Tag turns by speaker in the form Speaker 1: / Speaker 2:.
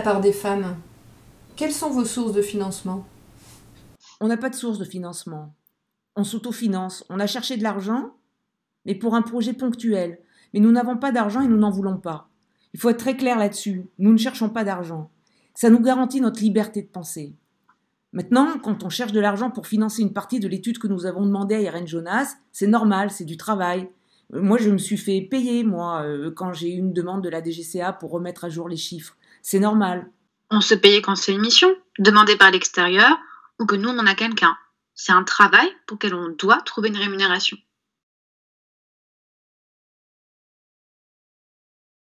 Speaker 1: part des femmes. Quelles sont vos sources de financement?
Speaker 2: On n'a pas de source de financement. On s'autofinance. On a cherché de l'argent, mais pour un projet ponctuel. Mais nous n'avons pas d'argent et nous n'en voulons pas. Il faut être très clair là-dessus. Nous ne cherchons pas d'argent. Ça nous garantit notre liberté de penser. Maintenant, quand on cherche de l'argent pour financer une partie de l'étude que nous avons demandé à Irène Jonas, c'est normal, c'est du travail. Euh, moi, je me suis fait payer, moi, euh, quand j'ai eu une demande de la DGCA pour remettre à jour les chiffres. C'est normal.
Speaker 3: On se paye quand c'est une mission, demandée par l'extérieur, ou que nous, on en a quelqu'un. C'est un travail pour lequel on doit trouver une rémunération.